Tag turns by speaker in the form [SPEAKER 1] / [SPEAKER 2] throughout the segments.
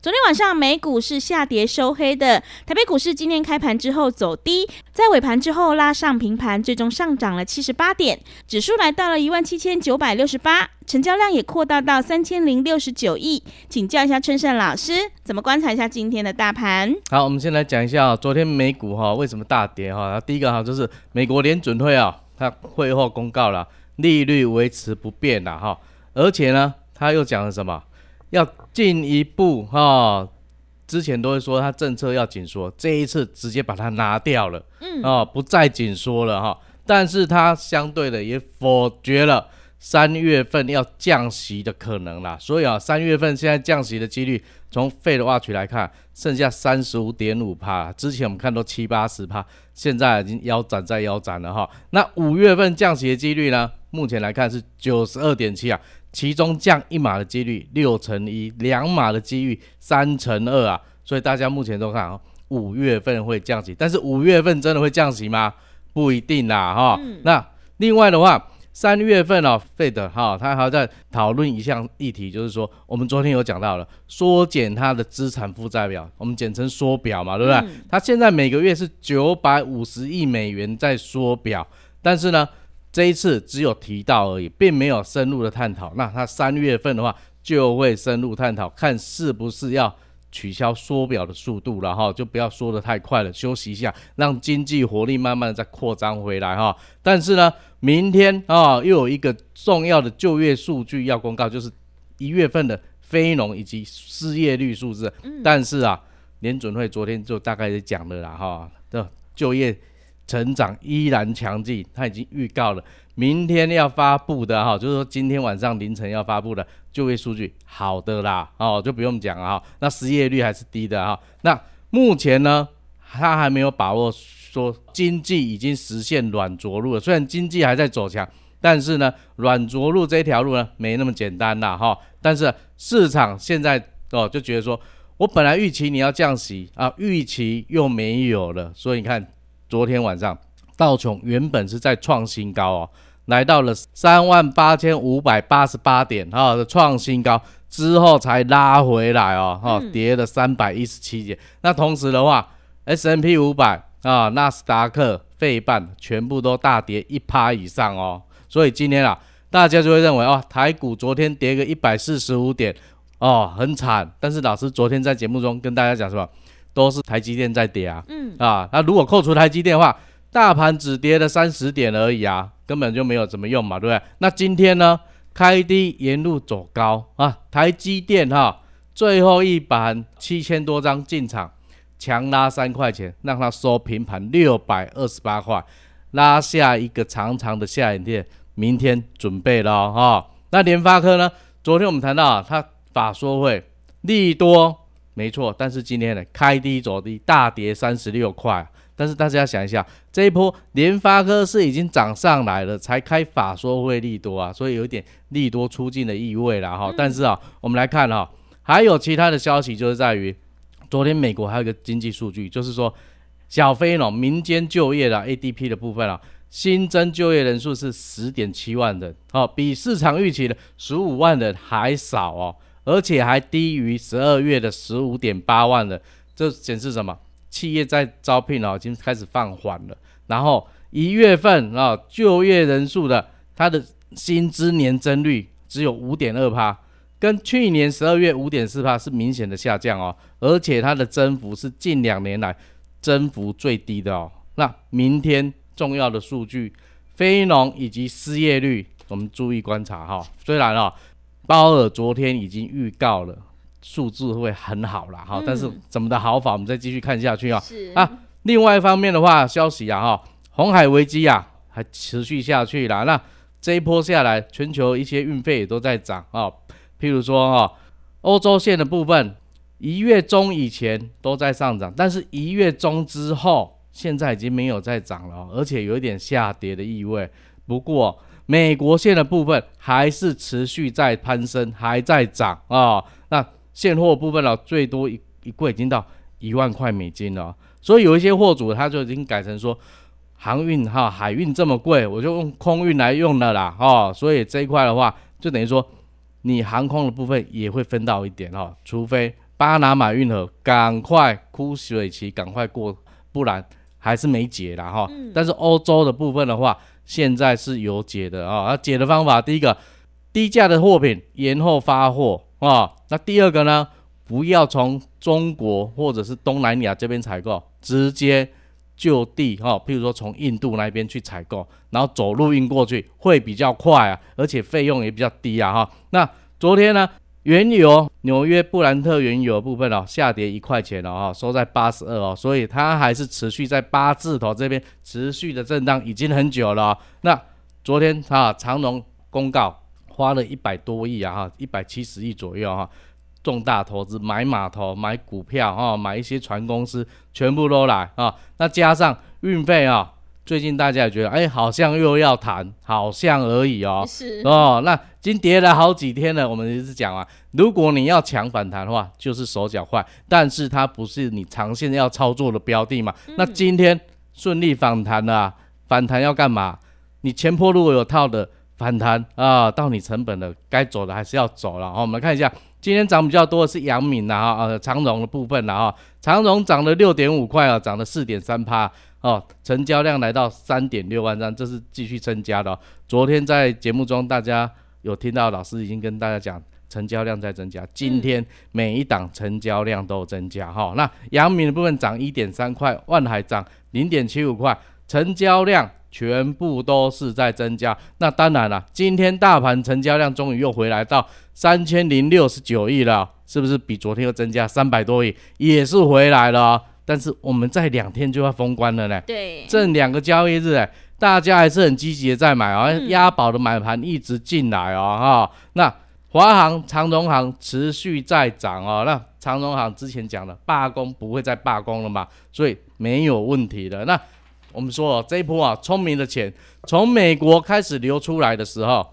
[SPEAKER 1] 昨天晚上美股是下跌收黑的，台北股市今天开盘之后走低，在尾盘之后拉上平盘，最终上涨了七十八点，指数来到了一万七千九百六十八，成交量也扩大到三千零六十九亿。请教一下春盛老师，怎么观察一下今天的大盘？
[SPEAKER 2] 好，我们先来讲一下昨天美股哈为什么大跌哈。第一个哈就是美国联准会啊，它会后公告了利率维持不变了哈，而且呢，它又讲了什么？要进一步哈，之前都会说他政策要紧缩，这一次直接把它拿掉了，嗯，哦，不再紧缩了哈。但是它相对的也否决了三月份要降息的可能啦。所以啊，三月份现在降息的几率，从费的挖取来看，剩下三十五点五帕，之前我们看都七八十帕，现在已经腰斩在腰斩了哈。那五月份降息的几率呢？目前来看是九十二点七啊。其中降一码的几率六乘一，两码的几率三乘二啊，所以大家目前都看啊，五月份会降息，但是五月份真的会降息吗？不一定啦，哈。那另外的话，三月份哦，费德哈，他还在讨论一项议题，就是说我们昨天有讲到了，缩减他的资产负债表，我们简称缩表嘛，对不对？他现在每个月是九百五十亿美元在缩表，但是呢。这一次只有提到而已，并没有深入的探讨。那他三月份的话就会深入探讨，看是不是要取消缩表的速度了哈，就不要缩得太快了，休息一下，让经济活力慢慢的再扩张回来哈。但是呢，明天啊又有一个重要的就业数据要公告，就是一月份的非农以及失业率数字。但是啊，联准会昨天就大概也讲了啦哈，的就业。成长依然强劲，他已经预告了明天要发布的哈，就是说今天晚上凌晨要发布的就业数据，好的啦，哦就不用讲了哈。那失业率还是低的哈。那目前呢，他还没有把握说经济已经实现软着陆了。虽然经济还在走强，但是呢，软着陆这条路呢没那么简单啦哈。但是市场现在哦就觉得说，我本来预期你要降息啊，预期又没有了，所以你看。昨天晚上，道琼原本是在创新高哦，来到了三万八千五百八十八点哈的创新高之后才拉回来哦，哈跌了三百一十七点。那同时的话，S N P 五百啊、纳斯达克、费半全部都大跌一趴以上哦。所以今天啊，大家就会认为哦，台股昨天跌个一百四十五点哦，很惨。但是老师昨天在节目中跟大家讲什么？都是台积电在跌啊，嗯啊，那如果扣除台积电的话，大盘只跌了三十点而已啊，根本就没有怎么用嘛，对不对？那今天呢，开低沿路走高啊，台积电哈，最后一盘七千多张进场，强拉三块钱，让它收平盘六百二十八块，拉下一个长长的下影线，明天准备了哈。那联发科呢？昨天我们谈到啊，它法说会利多。没错，但是今天呢，开低走低，大跌三十六块。但是大家要想一下，这一波联发科是已经涨上来了，才开法说会利多啊，所以有一点利多出尽的意味了哈。但是啊，我们来看哈，还有其他的消息，就是在于昨天美国还有一个经济数据，就是说小非农民间就业的 ADP 的部分啊，新增就业人数是十点七万人，哦，比市场预期的十五万人还少哦。而且还低于十二月的十五点八万人，这显示什么？企业在招聘啊，已经开始放缓了。然后一月份啊，就业人数的它的薪资年增率只有五点二帕，跟去年十二月五点四帕是明显的下降哦。而且它的增幅是近两年来增幅最低的哦。那明天重要的数据，非农以及失业率，我们注意观察哈。虽然啊。鲍尔昨天已经预告了，数字会很好啦哈，
[SPEAKER 1] 嗯
[SPEAKER 2] 但是怎么的好法，我们再继续看下去啊。
[SPEAKER 1] 是
[SPEAKER 2] 啊另外一方面的话，消息啊哈，红海危机啊还持续下去啦。那这一波下来，全球一些运费也都在涨啊。譬如说哈，欧洲线的部分，一月中以前都在上涨，但是一月中之后，现在已经没有再涨了哦，而且有一点下跌的意味。不过美国线的部分还是持续在攀升，还在涨啊、那现货部分呢、最多一一柜已经到一万块美金了哦、所以有一些货主他就已经改成说，航运哈海运这么贵，我就用空运来用了啦哦。所以这一块的话，就等于说你航空的部分也会分到一点哦，除非巴拿马运河赶快枯水期赶快过，不然还是没解啦哈、但是欧洲的部分的话，现在是有解的啊、那解的方法，第一个低价的货品延后发货啊、那第二个呢，不要从中国或者是东南亚这边采购，直接就地哈、譬如说从印度那边去采购，然后走路运过去会比较快啊，而且费用也比较低啊哈、那昨天呢，原油纽约布兰特原油的部分哦，下跌一块钱了哈、收在八十二哦，所以它还是持续在八字头这边持续的震荡，已经很久了、那昨天啊，长荣公告花了一百多亿啊哈，一百七十亿左右哈、重大投资买码头、买股票哈、买一些船公司，全部都来啊。那加上运费啊，最近大家也觉得，哎，好像又要谈，好像而已哦。
[SPEAKER 1] 是
[SPEAKER 2] 哦，那已经跌了好几天了。我们一直讲啊，如果你要抢反弹的话，就是手脚快，但是它不是你长线要操作的标的嘛。那今天顺利反弹了、啊，反弹要干嘛？你前坡如果有套的反弹啊，到你成本了，该走的还是要走了。好，我们看一下，今天涨比较多的是阳明啦，哈，呃，长荣的部分了，哈，长荣涨了六点五块啊，涨了四点三趴。哦，成交量来到三点六万张，这是继续增加的、昨天在节目中，大家有听到老师已经跟大家讲，成交量在增加，今天每一档成交量都增加哈、那阳明的部分涨一点三块，万海涨零点七五块，成交量全部都是在增加。那当然了，今天大盘成交量终于又回来到三千零六十九亿了，是不是比昨天又增加三百多亿？也是回来了、哦。但是我们在两天就要封关了呢。
[SPEAKER 1] 对，
[SPEAKER 2] 这两个交易日，哎，大家还是很积极的在买哦，
[SPEAKER 1] 嗯
[SPEAKER 2] 押宝的买盘一直进来哦，哈、那华航、长荣航持续在涨哦，那长荣航之前讲了罢工不会再罢工了嘛，所以没有问题的。那我们说，这一波啊，聪明的钱从美国开始流出来的时候，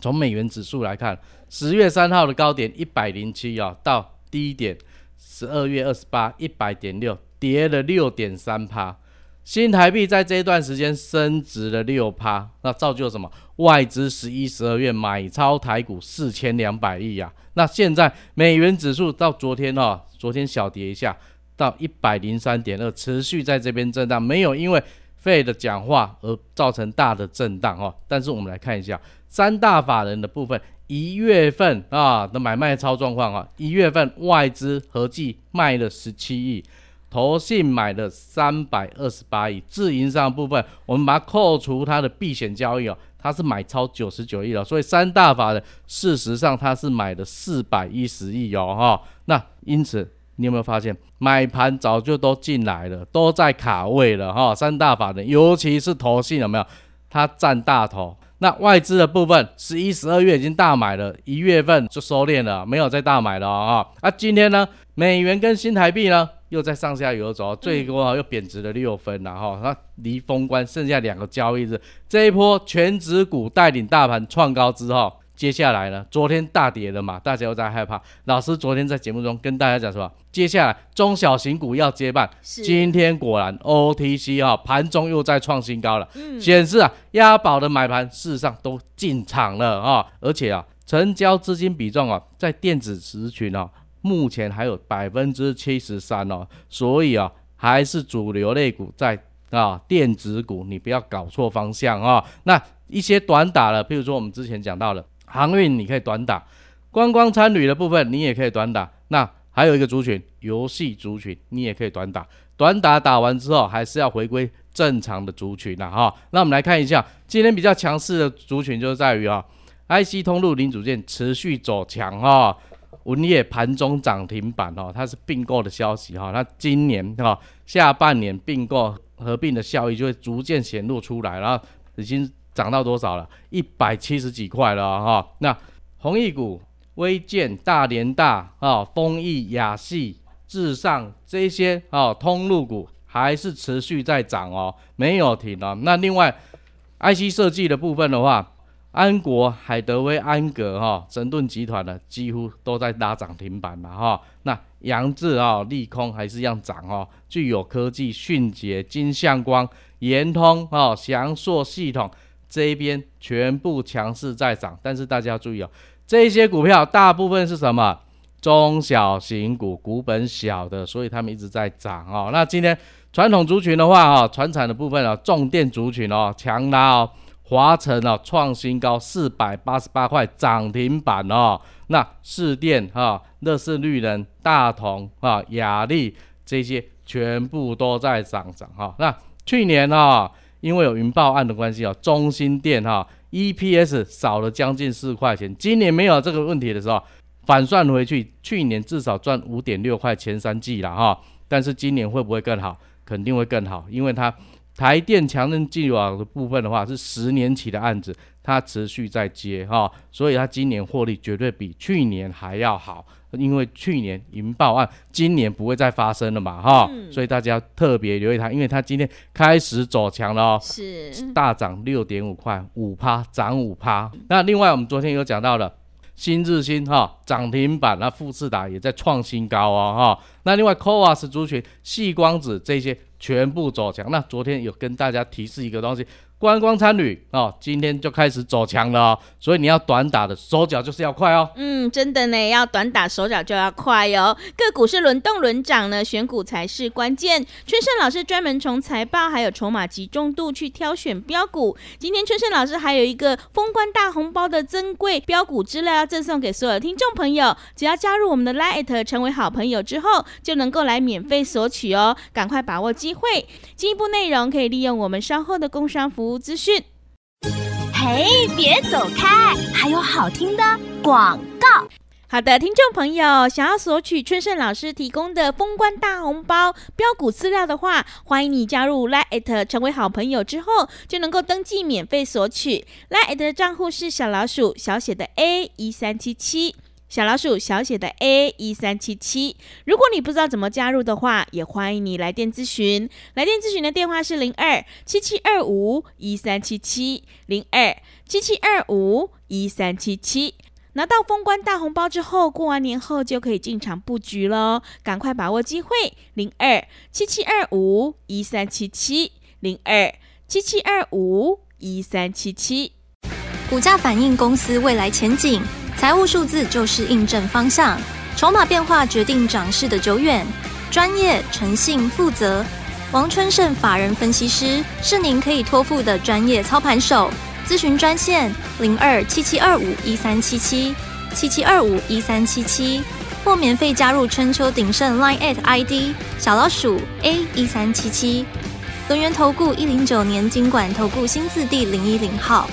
[SPEAKER 2] 从美元指数来看，十月三号的高点一百零七啊，到低点十二月二十八一百点六，跌了六点三趴。新台币在这一段时间升值了六趴，那造就什么？外资十一、十二月买超台股四千两百亿啊。那现在美元指数到昨天哦，昨天小跌一下，到一百零三点二，持续在这边震荡，没有因为费的讲话而造成大的震荡哦。但是我们来看一下三大法人的部分，一月份啊的买卖超状况啊，一月份外资合计卖了十七亿。投信买了三百二十八亿，自营商部分我们把它扣除它的避险交易哦，它是买超九十九亿了，所以三大法人事实上它是买了四百一十亿哦哈、那因此你有没有发现买盘早就都进来了，都在卡位了哈、三大法人尤其是投信有没有？它占大头。那外资的部分，十一、十二月已经大买了，一月份就收敛了，没有再大买了啊、啊。今天呢，美元跟新台币呢又在上下游走，最多啊又贬值了六分了哈。那离封关剩下两个交易日，这一波全指股带领大盘创高之后，接下来呢，昨天大跌了嘛，大家又在害怕。老师昨天在节目中跟大家讲什么？接下来中小型股要接棒，
[SPEAKER 1] 是。
[SPEAKER 2] 今天果然 OTC 啊、盘中又在创新高了，
[SPEAKER 1] 嗯。
[SPEAKER 2] 显示啊押宝的买盘事实上都进场了啊、而且啊成交资金比重啊在电子时群啊目前还有百分之七十三哦，所以啊还是主流类股在啊电子股，你不要搞错方向啊、那一些短打了，譬如说我们之前讲到的航运，你可以短打；观光参旅的部分，你也可以短打。那还有一个族群，游戏族群，你也可以短打。短打打完之后，还是要回归正常的族群啦哈。那我们来看一下，今天比较强势的族群就是在于啊，IC 通路零组件持续走强哈。文业盘中涨停板哦，它是并购的消息哈，那今年哈下半年并购合并的效益就会逐渐显露出来，然后已经涨到多少了？一百七十几块了哈。那红益股、微建、大连大啊、丰益、亚细、至上这些啊通路股还是持续在涨哦，没有停哦。那另外 IC 设计的部分的话，安国、海德威、安格哈、神盾集团呢几乎都在拉涨停板了哈。那杨志啊、利空还是一样涨哦。具有科技、迅捷、金相光、延通啊、翔硕系统这一边全部强势在涨，但是大家要注意哦，这些股票大部分是什么？中小型股，股本小的，所以他们一直在涨哦。那今天传统族群的话啊，传产的部分啊，重电族群哦，强拉哦。华晨哦，创新高四百八十八块，涨停板哦。那市电啊，乐视绿能、大同啊、雅力这些全部都在上涨哈。那去年啊，因为有云豹案的关系啊，中心店哈 EPS 少了将近四块钱。今年没有这个问题的时候，反算回去，去年至少赚五点六块前三季了哈。但是今年会不会更好？肯定会更好，因为它。台电强韧技网的部分的话，是十年期的案子，它持续在接哈，所以它今年获利绝对比去年还要好，因为去年银爆案，今年不会再发生了嘛哈，所以大家特别留意它，因为它今天开始走强了哦，
[SPEAKER 1] 是
[SPEAKER 2] 大涨六点五块，五趴涨五趴。那另外我们昨天有讲到了新日新哈涨停板，那富士达也在创新高哦哈。那另外 c o a s 族群、细光子这些。全部走强。那昨天有跟大家提示一个东西。观光参旅哦，今天就开始走强了，所以你要短打的手脚就是要快哦。
[SPEAKER 1] 嗯，真的呢，要短打手脚就要快哦。个股是轮动轮涨呢，选股才是关键。春盛老师专门从财报还有筹码集中度去挑选标股。今天春盛老师还有一个封关大红包的珍贵标股资料要赠送给所有听众朋友，只要加入我们的 Lite 成为好朋友之后，就能够来免费索取哦，赶快把握机会。进一步内容可以利用我们稍后的工商服务。资讯，
[SPEAKER 3] 嘿，别走开，还有好听的广告。
[SPEAKER 1] 好的，听众朋友，想要索取春盛老师提供的封关大红包标股资料的话，欢迎你加入 Lite 成为好朋友之后，就能够登记免费索取。Lite 的账户是小老鼠小写的 A 一三七七。小老鼠小写的 A 一三七七，如果你不知道怎么加入的话，也欢迎你来电咨询。来电咨询的电话是零二七七二五一三七七零二七七二五一三七七。拿到封关大红包之后，过完年后就可以进场布局喽，赶快把握机会。零二七七二五一三七七零二七七二五一三七七。
[SPEAKER 3] 股价反映公司未来前景。财务数字就是印证方向，筹码变化决定涨势的久远。专业、诚信、负责，王春盛法人分析师是您可以托付的专业操盘手。咨询专线零二七七二五一三七七七七二五一三七七，或免费加入春秋鼎盛 Line at ID 小老鼠 A 一三七七。轮源投顾一零九年经管投顾新字第零一零号。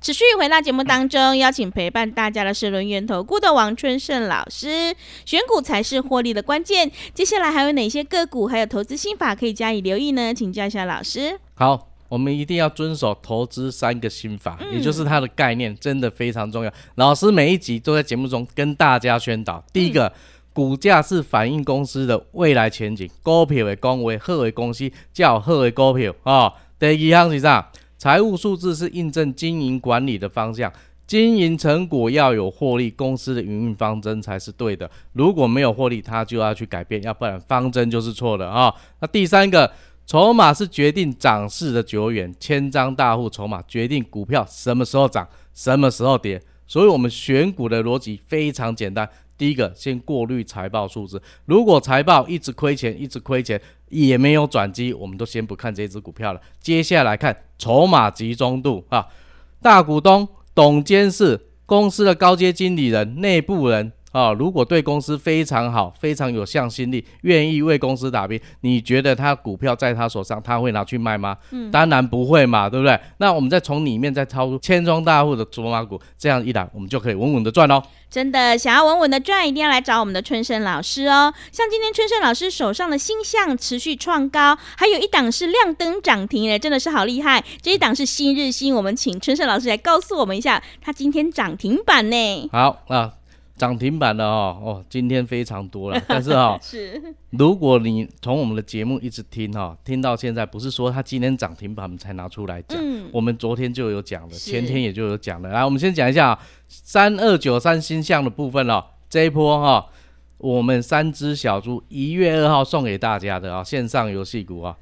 [SPEAKER 1] 持续回到节目当中，邀请陪伴大家的是轮源投顾的王春盛老师。选股才是获利的关键。接下来还有哪些个股，还有投资心法可以加以留意呢？请教一下老师。
[SPEAKER 2] 好，我们一定要遵守投资三个心法，也就是它的概念，真的非常重要。老师每一集都在节目中跟大家宣导。第一个，股价是反映公司的未来前景，股票的公为好的公司叫好的股票啊。第二项是啥？财务数字是印证经营管理的方向，经营成果要有获利，公司的营运方针才是对的。如果没有获利，它就要去改变，要不然方针就是错的啊。那第三个，筹码是决定涨势的久远，千张大户筹码决定股票什么时候涨，什么时候跌。所以，我们选股的逻辑非常简单。第一个，先过滤财报数字，如果财报一直亏钱，一直亏钱，也没有转机，我们都先不看这只股票了。接下来看筹码集中度啊，大股东、董监事、公司的高阶经理人、内部人。啊，如果对公司非常好，非常有向心力，愿意为公司打拼，你觉得他股票在他手上，他会拿去卖吗？嗯，当然不会嘛，对不对？那我们再从里面再抄出千庄大户的筹码股，这样一来，我们就可以稳稳的赚哦。
[SPEAKER 1] 真的想要稳稳的赚，一定要来找我们的春生老师哦。像今天春生老师手上的星象持续创高，还有一档是亮灯涨停诶，真的是好厉害。这一档是新日新，我们请春生老师来告诉我们一下，他今天涨停板呢？
[SPEAKER 2] 好啊。涨停板的哦哦，今天非常多了，但是哈，
[SPEAKER 1] 是。
[SPEAKER 2] 如果你从我们的节目一直听哈，听到现在不是说它今天涨停板我们才拿出来讲，我们昨天就有讲了，前天也就有讲了。来，我们先讲一下三二九三星象的部分哦，这一波哈，我们三只小猪一月二号送给大家的啊，线上游戏股啊。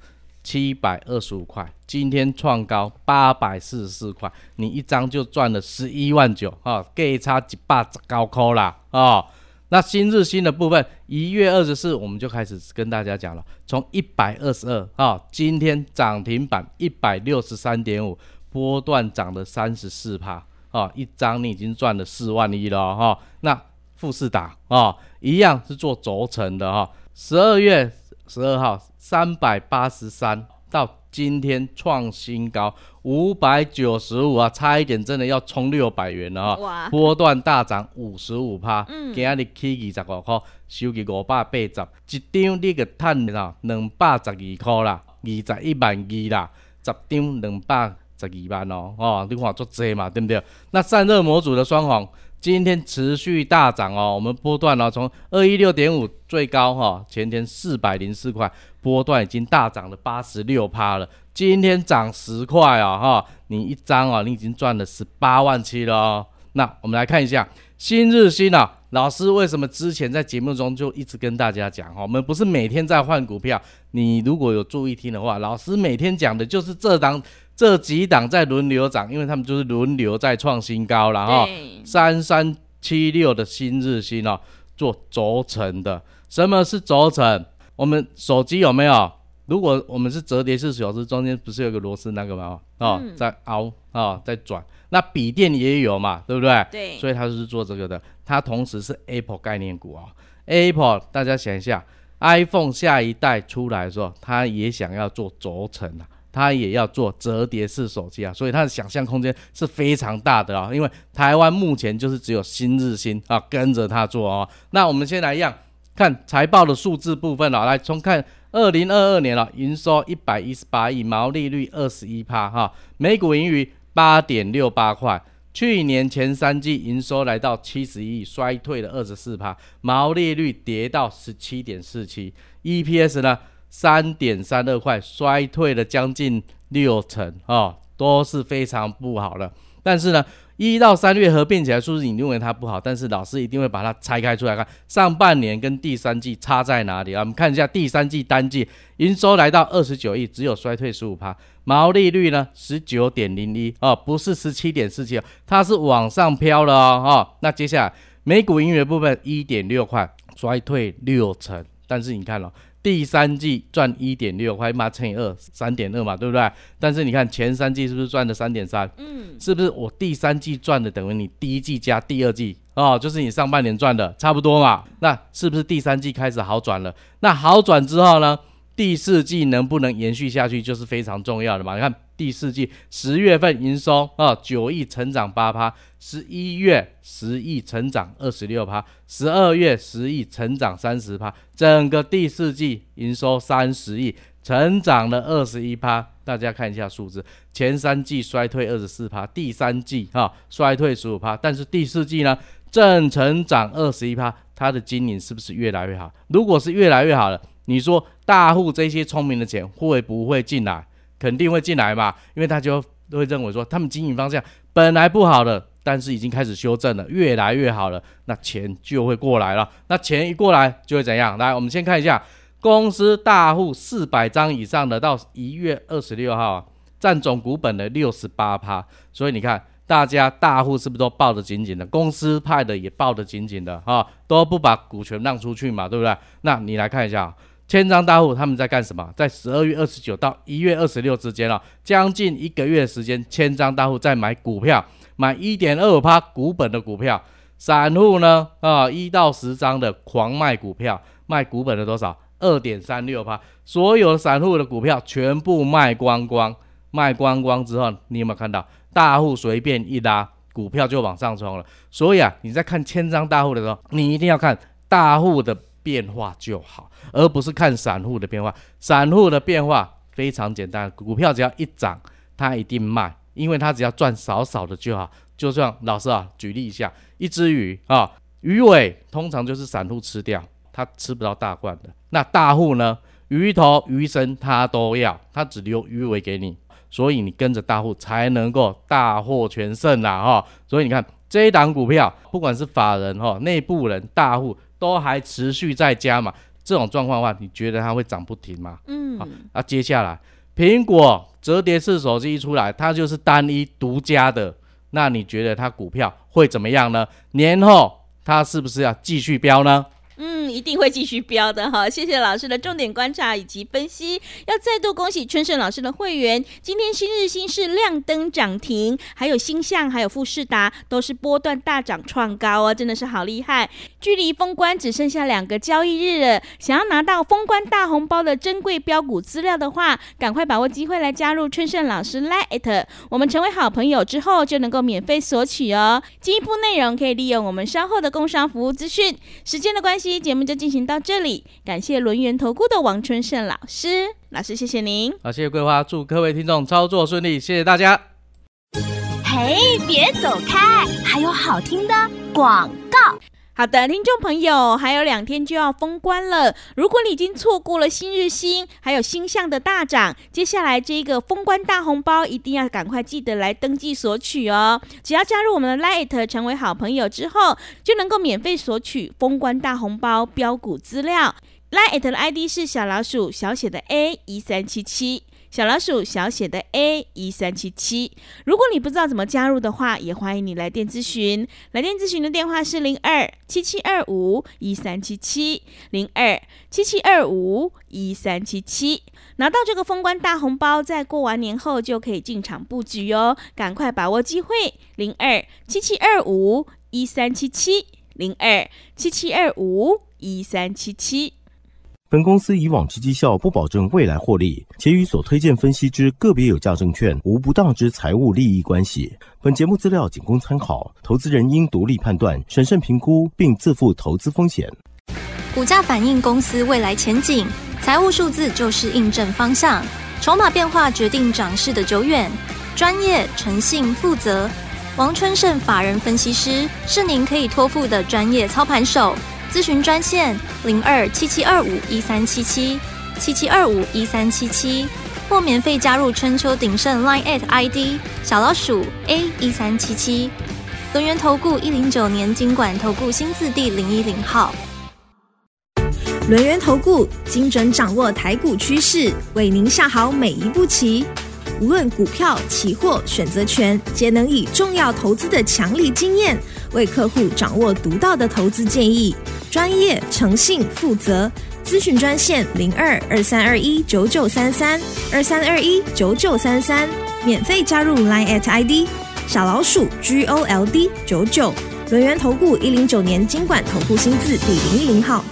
[SPEAKER 2] 七百二十五块，今天创高八百四十四块，你一张就赚了十一万九啊，给差几百高扣啦啊！那新日新的部分，一月二十四我们就开始跟大家讲了，从一百二十二啊，今天涨停板一百六十三点五，波段涨了三十四帕啊，一张你已经赚了四万一了哈。那富士达啊，一样是做轴承的哈，十二月。十二号三百八十三，到今天创新高五百九十五啊，差一点真的要冲六百元了哈！波段大涨五十五趴，今日起二十五块，收起五百八十，一张你个赚了两百十二块啦，二十一万二啦，十张两百十二万哦，哦，你看做这嘛，对不对？那散热模组的双黄。今天持续大涨哦，我们波段呢从二一六点五最高哈，前天四百零四块，波段已经大涨了八十六趴了。今天涨十块啊哈，你一张啊，你已经赚了十八万七了哦。那我们来看一下新日新啊，老师为什么之前在节目中就一直跟大家讲哈，我们不是每天在换股票，你如果有注意听的话，老师每天讲的就是这档。这几档在轮流涨，因为他们就是轮流在创新高了哈。三三七六的新日新哦，做轴承的。什么是轴承？我们手机有没有？如果我们是折叠式手机，中间不是有个螺丝那个吗？哦，在凹啊，在转。那笔电也有嘛，对不对？
[SPEAKER 1] 对。
[SPEAKER 2] 所以它是做这个的。它同时是 Apple 概念股啊。Apple，大家想一下，iPhone 下一代出来的时候，它也想要做轴承啊。它也要做折叠式手机啊，所以它的想象空间是非常大的啊。因为台湾目前就是只有新日新啊跟着它做啊。那我们先来一样看财报的数字部分啊，来从看二零二二年了，营收一百一十八亿，毛利率二十一趴哈，每股盈余八点六八块。去年前三季营收来到七十亿，衰退了二十四趴，毛利率跌到十七点四七，EPS 呢？三点三二块，衰退了将近六成哦，都是非常不好的。但是呢，一到三月合并起来，数字你认为它不好，但是老师一定会把它拆开出来看，上半年跟第三季差在哪里啊？我们看一下第三季单季营收来到二十九亿，只有衰退十五趴，毛利率呢十九点零一哦，不是十七点四七，它是往上飘了哦。哦，那接下来每股盈余部分一点六块，衰退六成，但是你看了。第三季赚一点六块，嘛乘以二，三点二嘛，对不对？但是你看前三季是不是赚了三点三？嗯，是不是我第三季赚的等于你第一季加第二季哦，就是你上半年赚的差不多嘛？那是不是第三季开始好转了？那好转之后呢？第四季能不能延续下去，就是非常重要的嘛。你看第四季十月份营收啊，九亿成长八趴，十一月十亿成长二十六趴，十二月十亿成长三十趴，整个第四季营收三十亿，成长了二十一趴。大家看一下数字，前三季衰退二十四趴，第三季哈衰退十五趴，但是第四季呢正成长二十一趴，它的经营是不是越来越好？如果是越来越好了。你说大户这些聪明的钱会不会进来？肯定会进来嘛，因为他就会认为说他们经营方向本来不好的，但是已经开始修正了，越来越好了，那钱就会过来了。那钱一过来就会怎样？来，我们先看一下公司大户四百张以上的，到一月二十六号占总股本的六十八趴。所以你看，大家大户是不是都抱得紧紧的？公司派的也抱得紧紧的哈，都不把股权让出去嘛，对不对？那你来看一下。千张大户他们在干什么？在十二月二十九到一月二十六之间了，将近一个月时间，千张大户在买股票，买一点二五趴股本的股票。散户呢啊一到十张的狂卖股票，卖股本的多少？二点三六趴，所有散户的股票全部卖光光，卖光光之后，你有没有看到大户随便一拉，股票就往上冲了？所以啊，你在看千张大户的时候，你一定要看大户的变化就好，而不是看散户的变化。散户的变化非常简单，股票只要一涨，它一定卖，因为它只要赚少少的就好。就像老师啊，举例一下，一只鱼啊，鱼尾通常就是散户吃掉。他吃不到大罐的，那大户呢？鱼头、鱼身他都要，他只留鱼尾给你，所以你跟着大户才能够大获全胜啦哈！所以你看这一档股票，不管是法人哈、内部人、大户都还持续在加嘛，这种状况的话，你觉得它会涨不停吗？
[SPEAKER 1] 嗯，
[SPEAKER 2] 好，那接下来苹果折叠式手机一出来，它就是单一独家的，那你觉得它股票会怎么样呢？年后它是不是要继续飙呢？
[SPEAKER 1] 嗯，一定会继续飙的哈！谢谢老师的重点观察以及分析。要再度恭喜春盛老师的会员，今天新日新是亮灯涨停，还有星象，还有富士达都是波段大涨创高哦，真的是好厉害！距离封关只剩下两个交易日了，想要拿到封关大红包的珍贵标股资料的话，赶快把握机会来加入春盛老师 Lite，我们成为好朋友之后就能够免费索取哦。进一步内容可以利用我们稍后的工商服务资讯。时间的关系。节目就进行到这里，感谢轮圆投顾的王春盛老师，老师谢谢您。
[SPEAKER 2] 好，谢谢桂花，祝各位听众操作顺利，谢谢大家。
[SPEAKER 4] 嘿，别走开，还有好听的广告。
[SPEAKER 1] 好的，听众朋友，还有两天就要封关了。如果你已经错过了新日新还有星象的大涨，接下来这个封关大红包一定要赶快记得来登记索取哦。只要加入我们的 Light 成为好朋友之后，就能够免费索取封关大红包标股资料。Light 的 ID 是小老鼠小写的 A 一三七七。小老鼠小写的 A 一三七七，如果你不知道怎么加入的话，也欢迎你来电咨询。来电咨询的电话是零二七七二五一三七七零二七七二五一三七七。拿到这个封关大红包，在过完年后就可以进场布局哦，赶快把握机会。零二七七二五一三七七零二七七二五一三七七。
[SPEAKER 5] 本公司以往之绩效不保证未来获利，且与所推荐分析之个别有价证券无不当之财务利益关系。本节目资料仅供参考，投资人应独立判断、审慎评估，并自负投资风险。
[SPEAKER 3] 股价反映公司未来前景，财务数字就是印证方向，筹码变化决定涨势的久远。专业、诚信、负责，王春盛法人分析师是您可以托付的专业操盘手。咨询专线零二七七二五一三七七七七二五一三七七，或免费加入春秋鼎盛 Line at ID 小老鼠 A 一三七七。轮源投顾一零九年经管投顾新字第零一零号。
[SPEAKER 6] 轮源投顾精准掌握台股趋势，为您下好每一步棋。无论股票、期货、选择权，皆能以重要投资的强力经验，为客户掌握独到的投资建议。专业、诚信、负责，咨询专线零二二三二一九九三三二三二一九九三三，免费加入 Line at ID 小老鼠 G O L D 九九。轮源投顾一零九年经管投顾新字第零一零号。